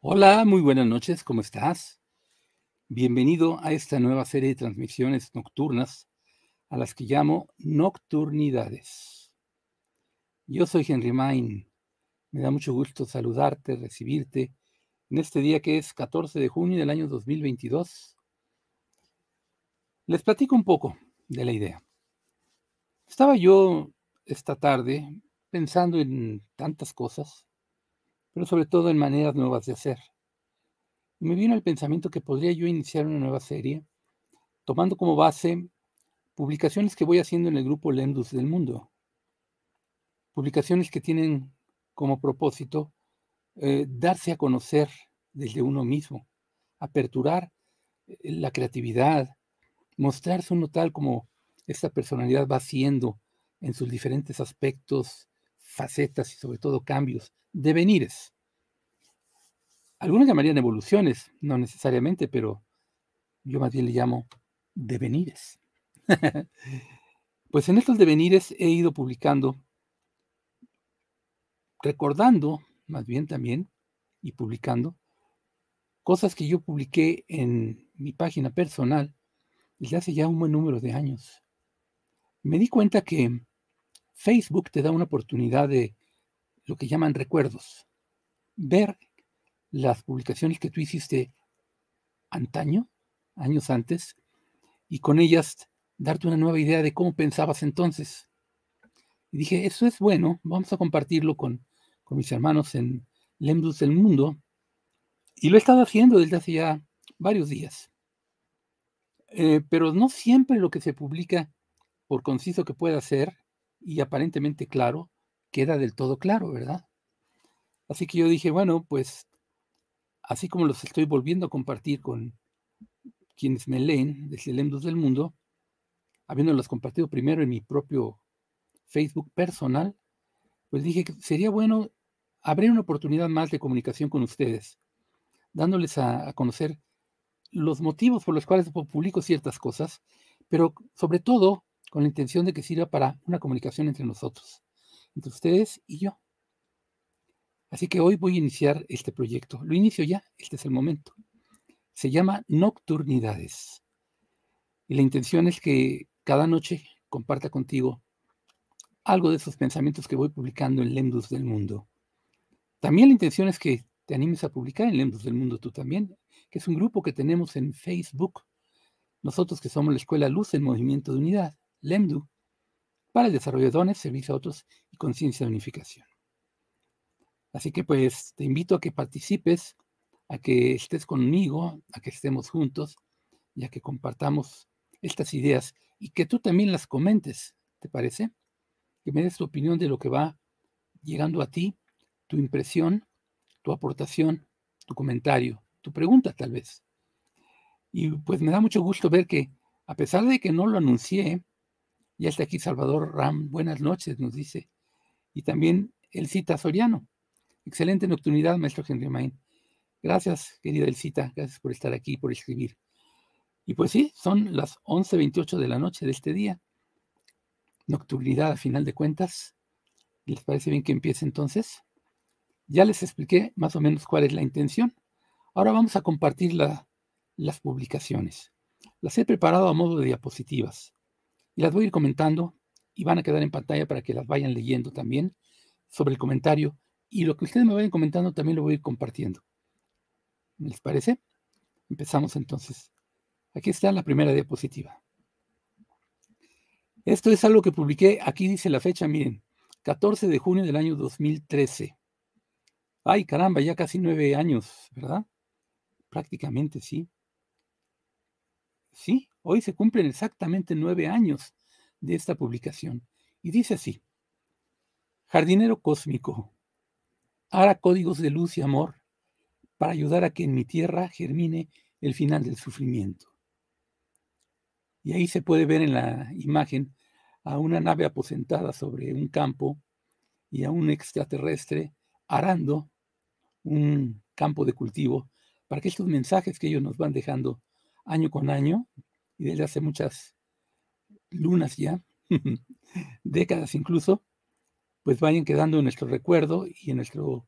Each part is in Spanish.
Hola, muy buenas noches, ¿cómo estás? Bienvenido a esta nueva serie de transmisiones nocturnas a las que llamo Nocturnidades. Yo soy Henry Main. Me da mucho gusto saludarte, recibirte en este día que es 14 de junio del año 2022. Les platico un poco de la idea. Estaba yo esta tarde pensando en tantas cosas pero sobre todo en maneras nuevas de hacer. Me vino el pensamiento que podría yo iniciar una nueva serie, tomando como base publicaciones que voy haciendo en el grupo Lendus del Mundo. Publicaciones que tienen como propósito eh, darse a conocer desde uno mismo, aperturar eh, la creatividad, mostrarse uno tal como esta personalidad va siendo en sus diferentes aspectos, facetas y sobre todo cambios devenires. Algunos llamarían evoluciones, no necesariamente, pero yo más bien le llamo devenires. pues en estos devenires he ido publicando, recordando más bien también y publicando cosas que yo publiqué en mi página personal desde hace ya un buen número de años. Me di cuenta que Facebook te da una oportunidad de lo que llaman recuerdos. Ver las publicaciones que tú hiciste antaño, años antes, y con ellas darte una nueva idea de cómo pensabas entonces. Y dije, eso es bueno, vamos a compartirlo con, con mis hermanos en Lembus del Mundo. Y lo he estado haciendo desde hace ya varios días. Eh, pero no siempre lo que se publica, por conciso que pueda ser y aparentemente claro, queda del todo claro, ¿verdad? Así que yo dije, bueno, pues así como los estoy volviendo a compartir con quienes me leen desde Lemdos del Mundo, habiéndolos compartido primero en mi propio Facebook personal, pues dije que sería bueno abrir una oportunidad más de comunicación con ustedes, dándoles a, a conocer los motivos por los cuales publico ciertas cosas, pero sobre todo con la intención de que sirva para una comunicación entre nosotros entre ustedes y yo. Así que hoy voy a iniciar este proyecto. Lo inicio ya, este es el momento. Se llama Nocturnidades. Y la intención es que cada noche comparta contigo algo de esos pensamientos que voy publicando en Lemdus del Mundo. También la intención es que te animes a publicar en Lemdus del Mundo tú también, que es un grupo que tenemos en Facebook. Nosotros que somos la Escuela Luz en Movimiento de Unidad, LEMDU, para el desarrollo de dones, servicio a otros y conciencia de unificación. Así que pues te invito a que participes, a que estés conmigo, a que estemos juntos y a que compartamos estas ideas y que tú también las comentes, ¿te parece? Que me des tu opinión de lo que va llegando a ti, tu impresión, tu aportación, tu comentario, tu pregunta tal vez. Y pues me da mucho gusto ver que a pesar de que no lo anuncié, ya está aquí Salvador Ram. Buenas noches, nos dice. Y también Elcita Soriano. Excelente nocturnidad, maestro Henry Main. Gracias, querida Elcita. Gracias por estar aquí, por escribir. Y pues sí, son las 11.28 de la noche de este día. Nocturnidad a final de cuentas. ¿Les parece bien que empiece entonces? Ya les expliqué más o menos cuál es la intención. Ahora vamos a compartir las publicaciones. Las he preparado a modo de diapositivas. Y las voy a ir comentando y van a quedar en pantalla para que las vayan leyendo también sobre el comentario. Y lo que ustedes me vayan comentando también lo voy a ir compartiendo. ¿Les parece? Empezamos entonces. Aquí está la primera diapositiva. Esto es algo que publiqué, aquí dice la fecha, miren, 14 de junio del año 2013. Ay, caramba, ya casi nueve años, ¿verdad? Prácticamente sí. Sí, hoy se cumplen exactamente nueve años de esta publicación. Y dice así, Jardinero cósmico, hará códigos de luz y amor para ayudar a que en mi tierra germine el final del sufrimiento. Y ahí se puede ver en la imagen a una nave aposentada sobre un campo y a un extraterrestre arando un campo de cultivo para que estos mensajes que ellos nos van dejando año con año, y desde hace muchas lunas ya, décadas incluso, pues vayan quedando en nuestro recuerdo y en nuestro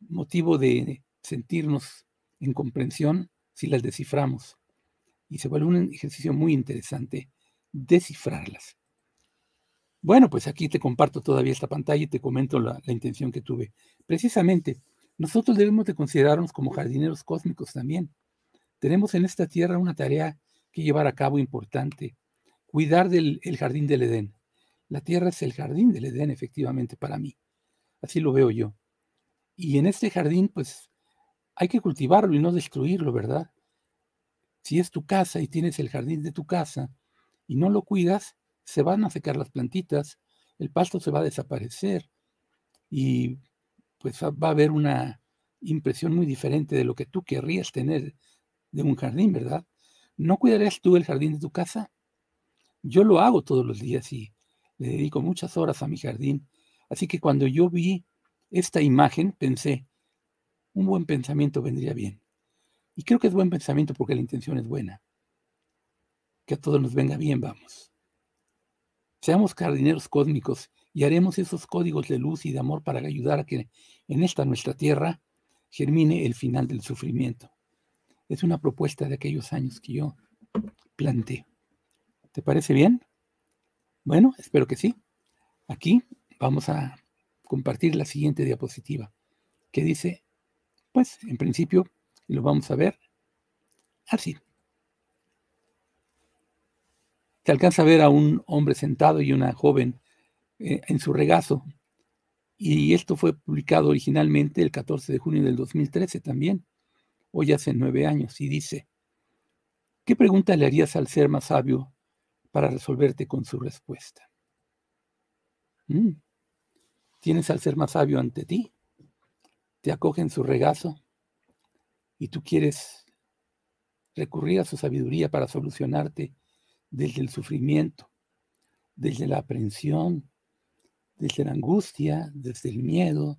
motivo de sentirnos en comprensión si las desciframos. Y se vuelve un ejercicio muy interesante descifrarlas. Bueno, pues aquí te comparto todavía esta pantalla y te comento la, la intención que tuve. Precisamente, nosotros debemos de considerarnos como jardineros cósmicos también. Tenemos en esta tierra una tarea que llevar a cabo importante, cuidar del el jardín del Edén. La tierra es el jardín del Edén, efectivamente, para mí. Así lo veo yo. Y en este jardín, pues, hay que cultivarlo y no destruirlo, ¿verdad? Si es tu casa y tienes el jardín de tu casa y no lo cuidas, se van a secar las plantitas, el pasto se va a desaparecer y pues va a haber una impresión muy diferente de lo que tú querrías tener de un jardín, ¿verdad? ¿No cuidarías tú el jardín de tu casa? Yo lo hago todos los días y le dedico muchas horas a mi jardín. Así que cuando yo vi esta imagen, pensé, un buen pensamiento vendría bien. Y creo que es buen pensamiento porque la intención es buena. Que a todos nos venga bien, vamos. Seamos jardineros cósmicos y haremos esos códigos de luz y de amor para ayudar a que en esta nuestra tierra germine el final del sufrimiento. Es una propuesta de aquellos años que yo planteé. ¿Te parece bien? Bueno, espero que sí. Aquí vamos a compartir la siguiente diapositiva, que dice, pues, en principio, lo vamos a ver así. Se alcanza a ver a un hombre sentado y una joven eh, en su regazo. Y esto fue publicado originalmente el 14 de junio del 2013 también, hoy hace nueve años, y dice, ¿qué pregunta le harías al ser más sabio para resolverte con su respuesta? Mm. Tienes al ser más sabio ante ti, te acoge en su regazo y tú quieres recurrir a su sabiduría para solucionarte desde el sufrimiento, desde la aprensión, desde la angustia, desde el miedo,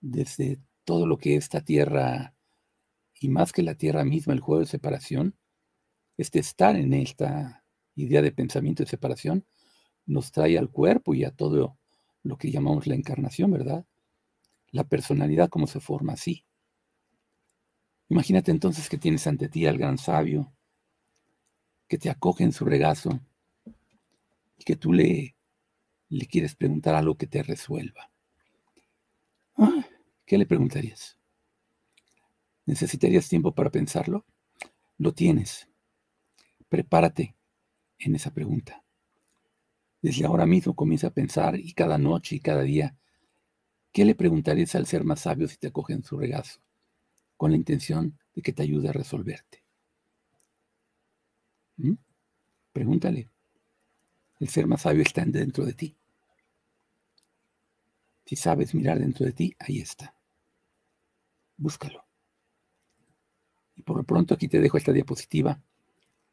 desde todo lo que esta tierra, y más que la tierra misma, el juego de separación, este estar en esta idea de pensamiento de separación, nos trae al cuerpo y a todo lo que llamamos la encarnación, ¿verdad? La personalidad como se forma así. Imagínate entonces que tienes ante ti al gran sabio, que te acoge en su regazo y que tú le, le quieres preguntar algo que te resuelva. Ah, ¿Qué le preguntarías? ¿Necesitarías tiempo para pensarlo? Lo tienes. Prepárate en esa pregunta. Desde ahora mismo comienza a pensar y cada noche y cada día, ¿qué le preguntarías al ser más sabio si te acoge en su regazo? Con la intención de que te ayude a resolverte. ¿Mm? Pregúntale. El ser más sabio está dentro de ti. Si sabes mirar dentro de ti, ahí está. Búscalo. Y por lo pronto aquí te dejo esta diapositiva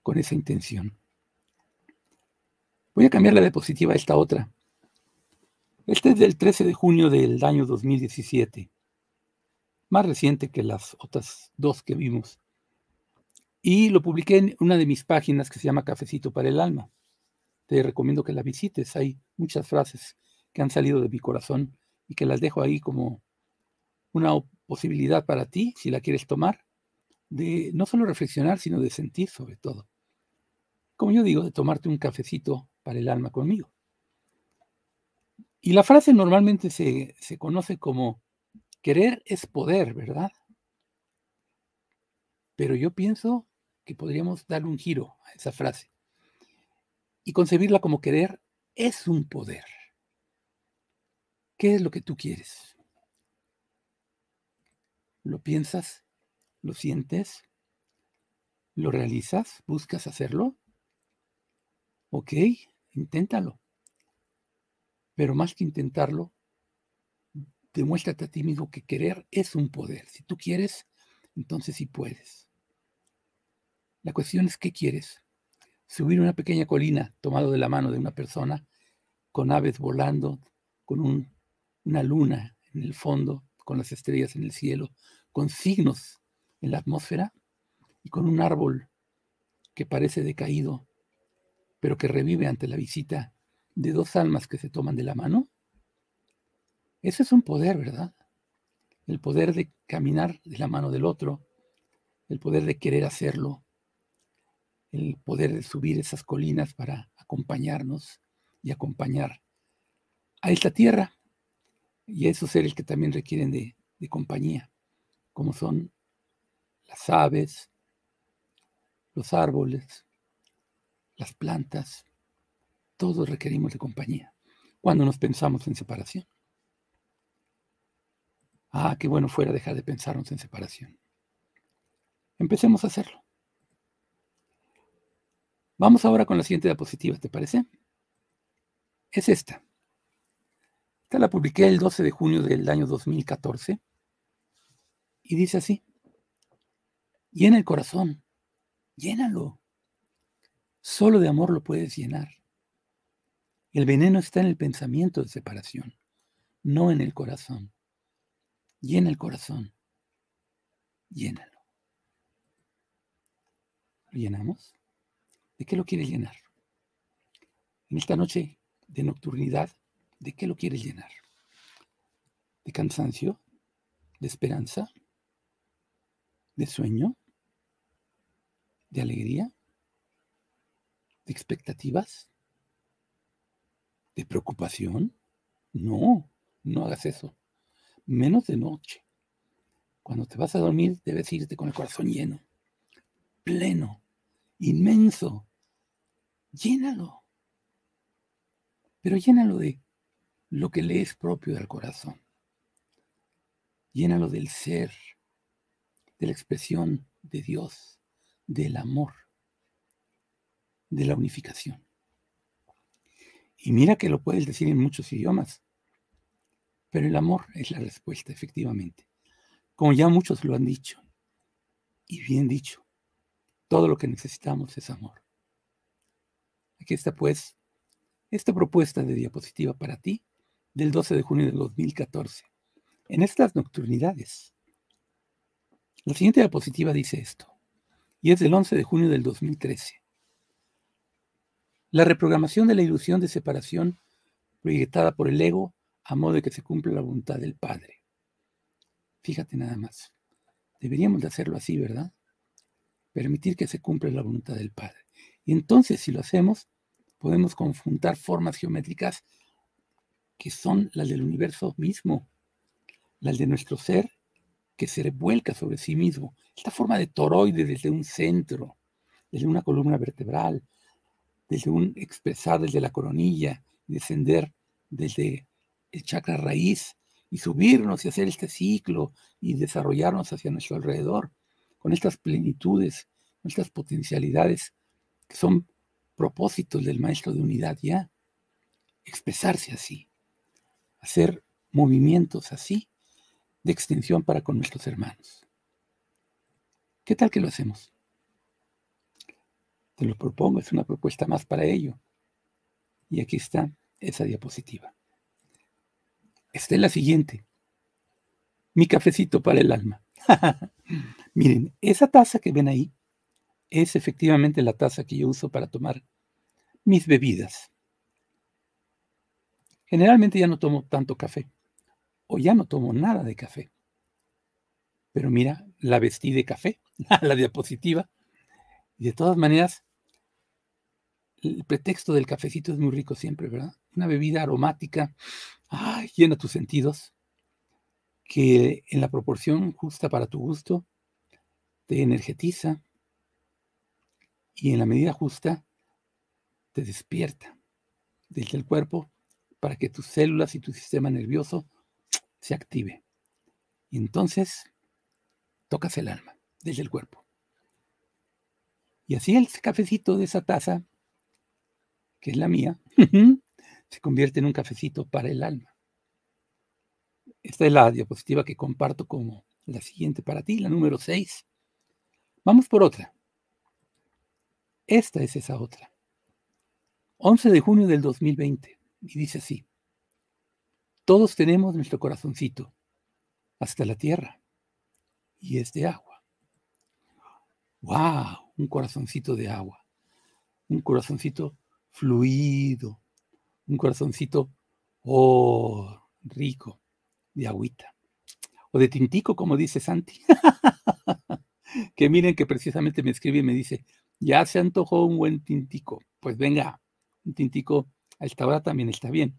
con esa intención. Voy a cambiar la diapositiva a esta otra. Este es del 13 de junio del año 2017. Más reciente que las otras dos que vimos. Y lo publiqué en una de mis páginas que se llama Cafecito para el Alma. Te recomiendo que la visites. Hay muchas frases que han salido de mi corazón y que las dejo ahí como una posibilidad para ti, si la quieres tomar, de no solo reflexionar, sino de sentir sobre todo. Como yo digo, de tomarte un cafecito para el alma conmigo. Y la frase normalmente se, se conoce como querer es poder, ¿verdad? Pero yo pienso que podríamos darle un giro a esa frase y concebirla como querer es un poder. ¿Qué es lo que tú quieres? ¿Lo piensas? ¿Lo sientes? ¿Lo realizas? ¿Buscas hacerlo? Ok, inténtalo. Pero más que intentarlo, demuéstrate a ti mismo que querer es un poder. Si tú quieres, entonces sí puedes. La cuestión es qué quieres. Subir una pequeña colina tomado de la mano de una persona, con aves volando, con una luna en el fondo, con las estrellas en el cielo, con signos en la atmósfera y con un árbol que parece decaído, pero que revive ante la visita de dos almas que se toman de la mano. Ese es un poder, ¿verdad? el poder de caminar de la mano del otro, el poder de querer hacerlo, el poder de subir esas colinas para acompañarnos y acompañar a esta tierra y a esos seres que también requieren de, de compañía, como son las aves, los árboles, las plantas, todos requerimos de compañía cuando nos pensamos en separación. Ah, qué bueno fuera dejar de pensarnos en separación. Empecemos a hacerlo. Vamos ahora con la siguiente diapositiva, ¿te parece? Es esta. Esta la publiqué el 12 de junio del año 2014 y dice así. Llena el corazón, llénalo. Solo de amor lo puedes llenar. El veneno está en el pensamiento de separación, no en el corazón. Llena el corazón. Llénalo. ¿Lo llenamos? ¿De qué lo quieres llenar? En esta noche de nocturnidad, ¿de qué lo quieres llenar? ¿De cansancio? ¿De esperanza? ¿De sueño? ¿De alegría? ¿De expectativas? ¿De preocupación? No, no hagas eso menos de noche. Cuando te vas a dormir, debes irte con el corazón lleno, pleno, inmenso. Llénalo. Pero llénalo de lo que le es propio del corazón. Llénalo del ser, de la expresión de Dios, del amor, de la unificación. Y mira que lo puedes decir en muchos idiomas. Pero el amor es la respuesta, efectivamente. Como ya muchos lo han dicho, y bien dicho, todo lo que necesitamos es amor. Aquí está pues esta propuesta de diapositiva para ti del 12 de junio de 2014. En estas nocturnidades. La siguiente diapositiva dice esto, y es del 11 de junio del 2013. La reprogramación de la ilusión de separación proyectada por el ego a modo de que se cumpla la voluntad del Padre. Fíjate nada más. Deberíamos de hacerlo así, ¿verdad? Permitir que se cumpla la voluntad del Padre. Y entonces, si lo hacemos, podemos conjuntar formas geométricas que son las del universo mismo, las de nuestro ser que se revuelca sobre sí mismo. Esta forma de toroide desde un centro, desde una columna vertebral, desde un expresar desde la coronilla, descender desde el chakra raíz y subirnos y hacer este ciclo y desarrollarnos hacia nuestro alrededor con estas plenitudes, con estas potencialidades que son propósitos del maestro de unidad ya. Expresarse así, hacer movimientos así de extensión para con nuestros hermanos. ¿Qué tal que lo hacemos? Te lo propongo, es una propuesta más para ello. Y aquí está esa diapositiva. Esta es la siguiente. Mi cafecito para el alma. Miren, esa taza que ven ahí es efectivamente la taza que yo uso para tomar mis bebidas. Generalmente ya no tomo tanto café o ya no tomo nada de café. Pero mira, la vestí de café, la diapositiva. Y de todas maneras, el pretexto del cafecito es muy rico siempre, ¿verdad? Una bebida aromática, llena tus sentidos, que en la proporción justa para tu gusto te energetiza y en la medida justa te despierta desde el cuerpo para que tus células y tu sistema nervioso se active. Y entonces tocas el alma desde el cuerpo. Y así el cafecito de esa taza que es la mía, se convierte en un cafecito para el alma. Esta es la diapositiva que comparto como la siguiente para ti, la número 6. Vamos por otra. Esta es esa otra. 11 de junio del 2020. Y dice así. Todos tenemos nuestro corazoncito, hasta la tierra, y es de agua. ¡Wow! Un corazoncito de agua. Un corazoncito fluido, un corazoncito, oh, rico, de agüita. o de tintico, como dice Santi. que miren que precisamente me escribe y me dice, ya se antojó un buen tintico. Pues venga, un tintico a esta hora también está bien.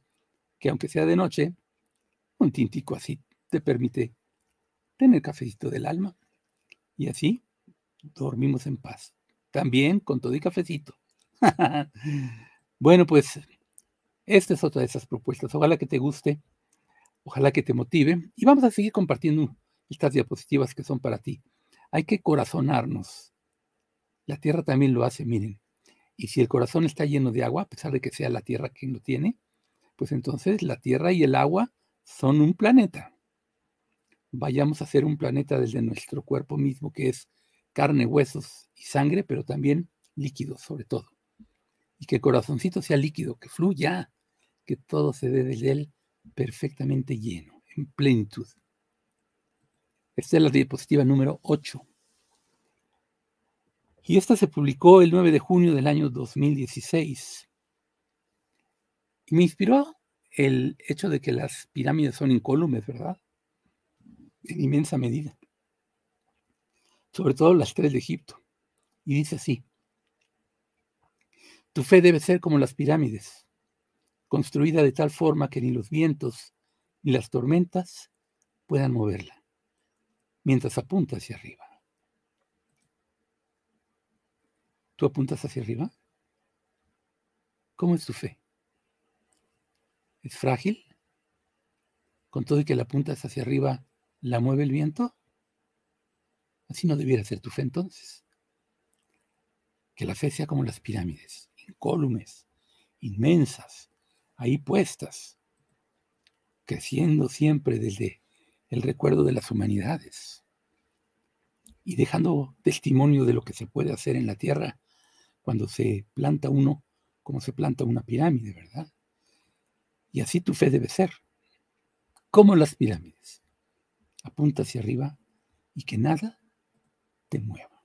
Que aunque sea de noche, un tintico así te permite tener cafecito del alma. Y así dormimos en paz. También con todo y cafecito. bueno, pues esta es otra de esas propuestas. Ojalá que te guste, ojalá que te motive. Y vamos a seguir compartiendo estas diapositivas que son para ti. Hay que corazonarnos. La tierra también lo hace, miren. Y si el corazón está lleno de agua, a pesar de que sea la tierra quien lo tiene, pues entonces la tierra y el agua son un planeta. Vayamos a ser un planeta desde nuestro cuerpo mismo, que es carne, huesos y sangre, pero también líquido sobre todo. Y que el corazoncito sea líquido, que fluya, que todo se dé de él perfectamente lleno, en plenitud. Esta es la diapositiva número 8. Y esta se publicó el 9 de junio del año 2016. Y me inspiró el hecho de que las pirámides son incólumes, ¿verdad? En inmensa medida. Sobre todo las tres de Egipto. Y dice así, tu fe debe ser como las pirámides, construida de tal forma que ni los vientos ni las tormentas puedan moverla, mientras apunta hacia arriba. ¿Tú apuntas hacia arriba? ¿Cómo es tu fe? ¿Es frágil? ¿Con todo y que la apuntas hacia arriba, la mueve el viento? Así no debiera ser tu fe entonces. Que la fe sea como las pirámides, incólumes, inmensas, ahí puestas, creciendo siempre desde el recuerdo de las humanidades y dejando testimonio de lo que se puede hacer en la tierra cuando se planta uno como se planta una pirámide, ¿verdad? Y así tu fe debe ser, como las pirámides. Apunta hacia arriba y que nada te mueva.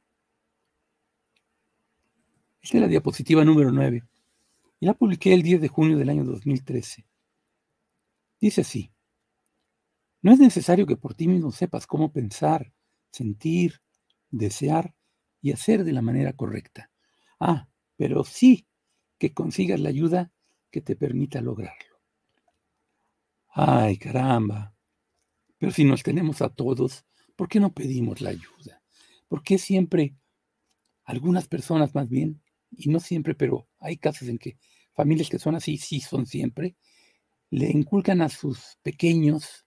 Esta es la diapositiva número 9 y la publiqué el 10 de junio del año 2013. Dice así, no es necesario que por ti mismo sepas cómo pensar, sentir, desear y hacer de la manera correcta. Ah, pero sí que consigas la ayuda que te permita lograrlo. Ay, caramba. Pero si nos tenemos a todos, ¿por qué no pedimos la ayuda? ¿Por qué siempre algunas personas más bien, y no siempre, pero hay casos en que familias que son así, sí son siempre, le inculcan a sus pequeños,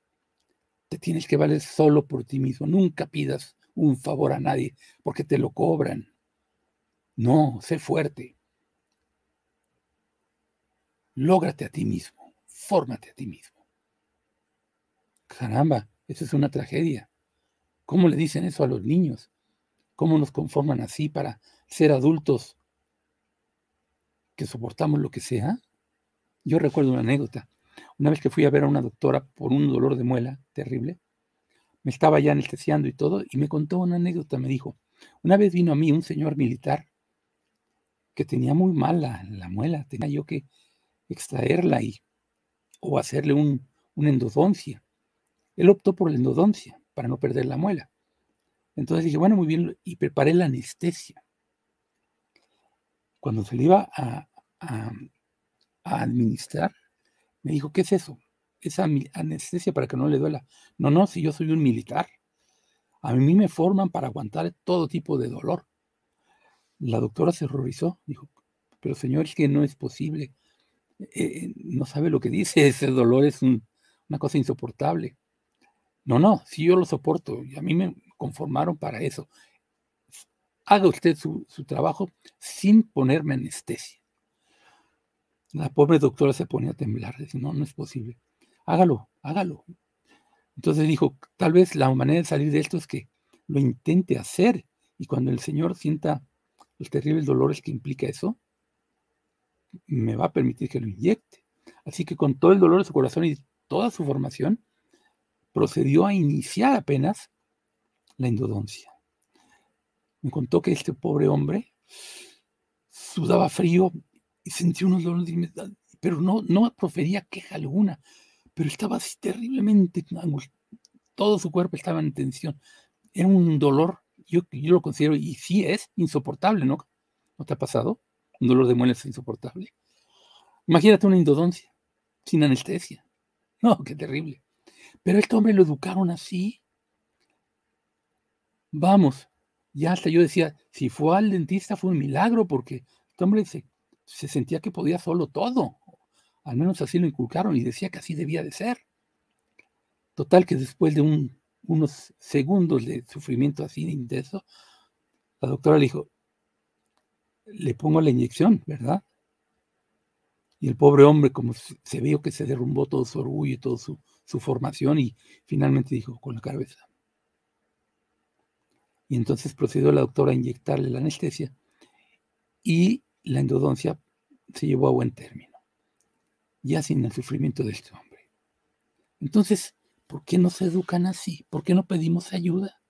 te tienes que valer solo por ti mismo, nunca pidas un favor a nadie porque te lo cobran. No, sé fuerte. Lógrate a ti mismo, fórmate a ti mismo. Caramba, eso es una tragedia. ¿Cómo le dicen eso a los niños? ¿Cómo nos conforman así para ser adultos que soportamos lo que sea? Yo recuerdo una anécdota. Una vez que fui a ver a una doctora por un dolor de muela terrible, me estaba ya anestesiando y todo, y me contó una anécdota. Me dijo, una vez vino a mí un señor militar que tenía muy mal la, muela, tenía yo que extraerla y, o hacerle un, una endodoncia. Él optó por la endodoncia para no perder la muela. Entonces dije, bueno, muy bien, y preparé la anestesia. Cuando se le iba a, administrar, me dijo, ¿qué es eso? Esa anestesia para que no le duela. No, no, si yo soy un militar. A mí me forman para aguantar todo tipo de dolor. La doctora se horrorizó, dijo, pero señor, es que no es posible. Eh, no sabe lo que dice, ese dolor es una cosa insoportable. No, no, si yo lo soporto, y a mí me conformaron para eso. Haga usted su, trabajo sin ponerme anestesia. La pobre doctora se ponía a temblar, decía, no, no es posible. Hágalo, hágalo. Entonces dijo, tal vez la manera de salir de esto es que lo intente hacer y cuando el Señor sienta los terribles dolores que implica eso, me va a permitir que lo inyecte. Así que con todo el dolor de su corazón y toda su formación, procedió a iniciar apenas la endodoncia. Me contó que este pobre hombre sudaba frío y sentía unos dolores, pero no, no profería queja alguna, pero estaba así terriblemente todo su cuerpo estaba en tensión. Era un dolor, yo, yo lo considero, y sí es insoportable, ¿no? ¿No te ha pasado? Un dolor de muelas insoportable. Imagínate una indodoncia, sin anestesia. No, qué terrible. Pero este hombre lo educaron así. Vamos, ya hasta yo decía, si fue al dentista fue un milagro porque este hombre se, se sentía que podía solo todo. Al menos así lo inculcaron y decía que así debía de ser. Total que después de unos segundos de sufrimiento así de intenso, la doctora le dijo, le pongo la inyección, ¿verdad? Y el pobre hombre, como se vio que se derrumbó todo su orgullo y toda su, su formación, y finalmente dijo con la cabeza. Y entonces procedió la doctora a inyectarle la anestesia y la endodoncia se llevó a buen término, ya sin el sufrimiento de este hombre. Entonces, ¿por qué no se educan así? ¿Por qué no pedimos ayuda?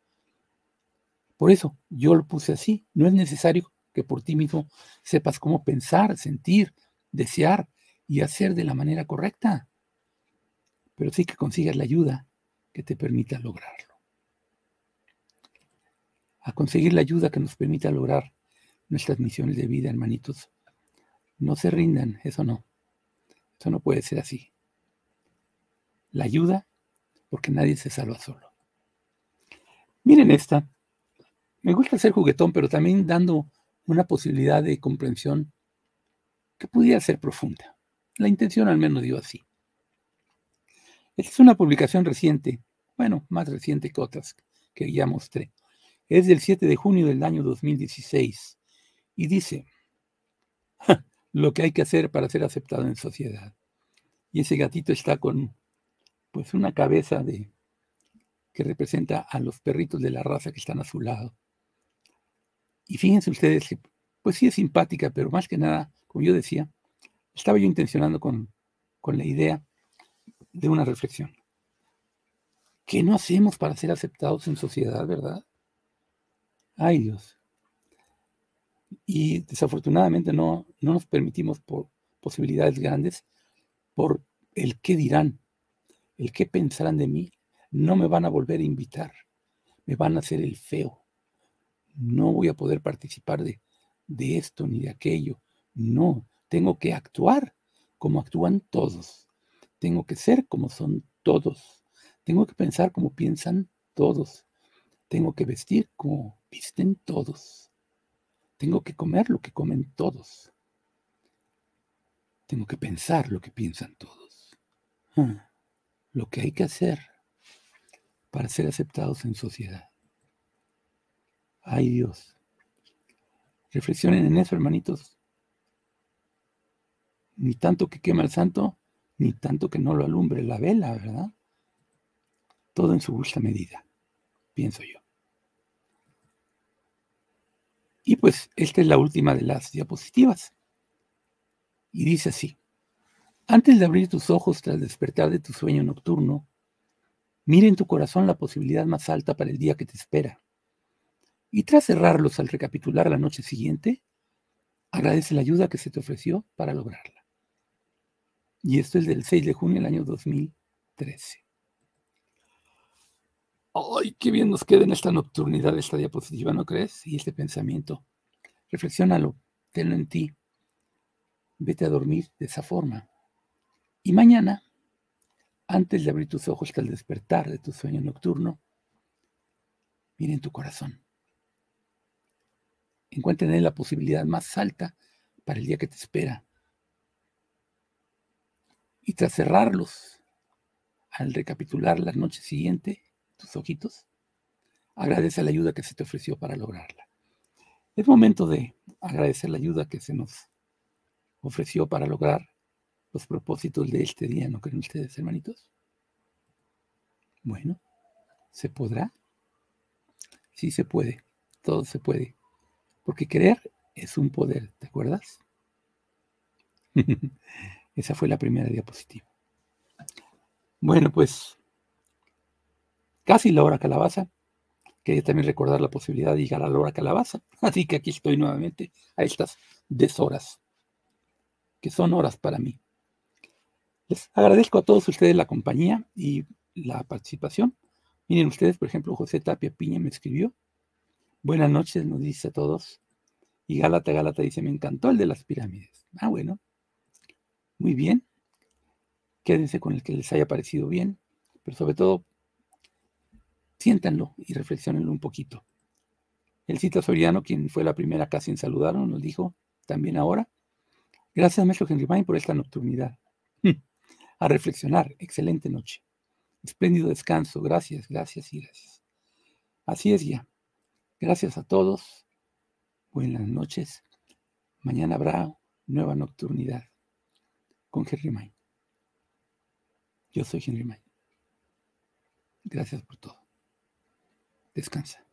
Por eso yo lo puse así. No es necesario que por ti mismo sepas cómo pensar, sentir, desear y hacer de la manera correcta, pero sí que consigas la ayuda que te permita lograrlo. A conseguir la ayuda que nos permita lograr nuestras misiones de vida, hermanitos. No se rindan, eso no. Eso no puede ser así. La ayuda, porque nadie se salva solo. Miren esta. Me gusta ser juguetón, pero también dando una posibilidad de comprensión que pudiera ser profunda. La intención al menos dio así. Es una publicación reciente, bueno, más reciente que otras que ya mostré. Es del 7 de junio del año 2016 y dice lo que hay que hacer para ser aceptado en sociedad. Y ese gatito está con pues una cabeza de que representa a los perritos de la raza que están a su lado. Y fíjense ustedes que pues sí es simpática, pero más que nada como yo decía, estaba yo intencionando con, con la idea de una reflexión. ¿Qué no hacemos para ser aceptados en sociedad, verdad? Ay Dios. Y desafortunadamente no, no nos permitimos por posibilidades grandes, por el qué dirán, el qué pensarán de mí. No me van a volver a invitar, me van a hacer el feo. No voy a poder participar de, de esto ni de aquello. No, tengo que actuar como actúan todos. Tengo que ser como son todos. Tengo que pensar como piensan todos. Tengo que vestir como visten todos. Tengo que comer lo que comen todos. Tengo que pensar lo que piensan todos. Ah, lo que hay que hacer para ser aceptados en sociedad. Ay Dios. Reflexionen en eso, hermanitos ni tanto que quema el santo, ni tanto que no lo alumbre la vela, ¿verdad? Todo en su justa medida, pienso yo. Y pues esta es la última de las diapositivas. Y dice así, antes de abrir tus ojos tras despertar de tu sueño nocturno, mira en tu corazón la posibilidad más alta para el día que te espera. Y tras cerrarlos al recapitular la noche siguiente, agradece la ayuda que se te ofreció para lograrla. Y esto es del 6 de junio del año 2013. ¡Ay, qué bien nos queda en esta nocturnidad esta diapositiva, ¿no crees? Y este pensamiento. Reflexiónalo, tenlo en ti. Vete a dormir de esa forma. Y mañana, antes de abrir tus ojos hasta el despertar de tu sueño nocturno, mira en tu corazón. Encuentra en la posibilidad más alta para el día que te espera y tras cerrarlos, al recapitular la noche siguiente, tus ojitos, agradece la ayuda que se te ofreció para lograrla. Es momento de agradecer la ayuda que se nos ofreció para lograr los propósitos de este día, ¿no creen ustedes, hermanitos? Bueno, ¿se podrá? Sí se puede, todo se puede, porque querer es un poder, ¿te acuerdas? Esa fue la primera diapositiva. Bueno, pues casi la hora calabaza. Quería también recordar la posibilidad de llegar a la hora calabaza. Así que aquí estoy nuevamente a estas deshoras, que son horas para mí. Les agradezco a todos ustedes la compañía y la participación. Miren ustedes, por ejemplo, José Tapia Piña me escribió. Buenas noches, nos dice a todos. Y Gálata Gálata dice, me encantó el de las pirámides. Ah, bueno. Muy bien. Quédense con el que les haya parecido bien, pero sobre todo, siéntanlo y reflexionenlo un poquito. El Cita Soriano, quien fue la primera casi en saludarnos, nos dijo también ahora, gracias, maestro Henry Main, por esta nocturnidad. A reflexionar, excelente noche. Espléndido descanso, gracias, gracias y gracias. Así es ya. Gracias a todos. Buenas noches. Mañana habrá nueva nocturnidad con Henry May. Yo soy Henry May. Gracias por todo. Descansa.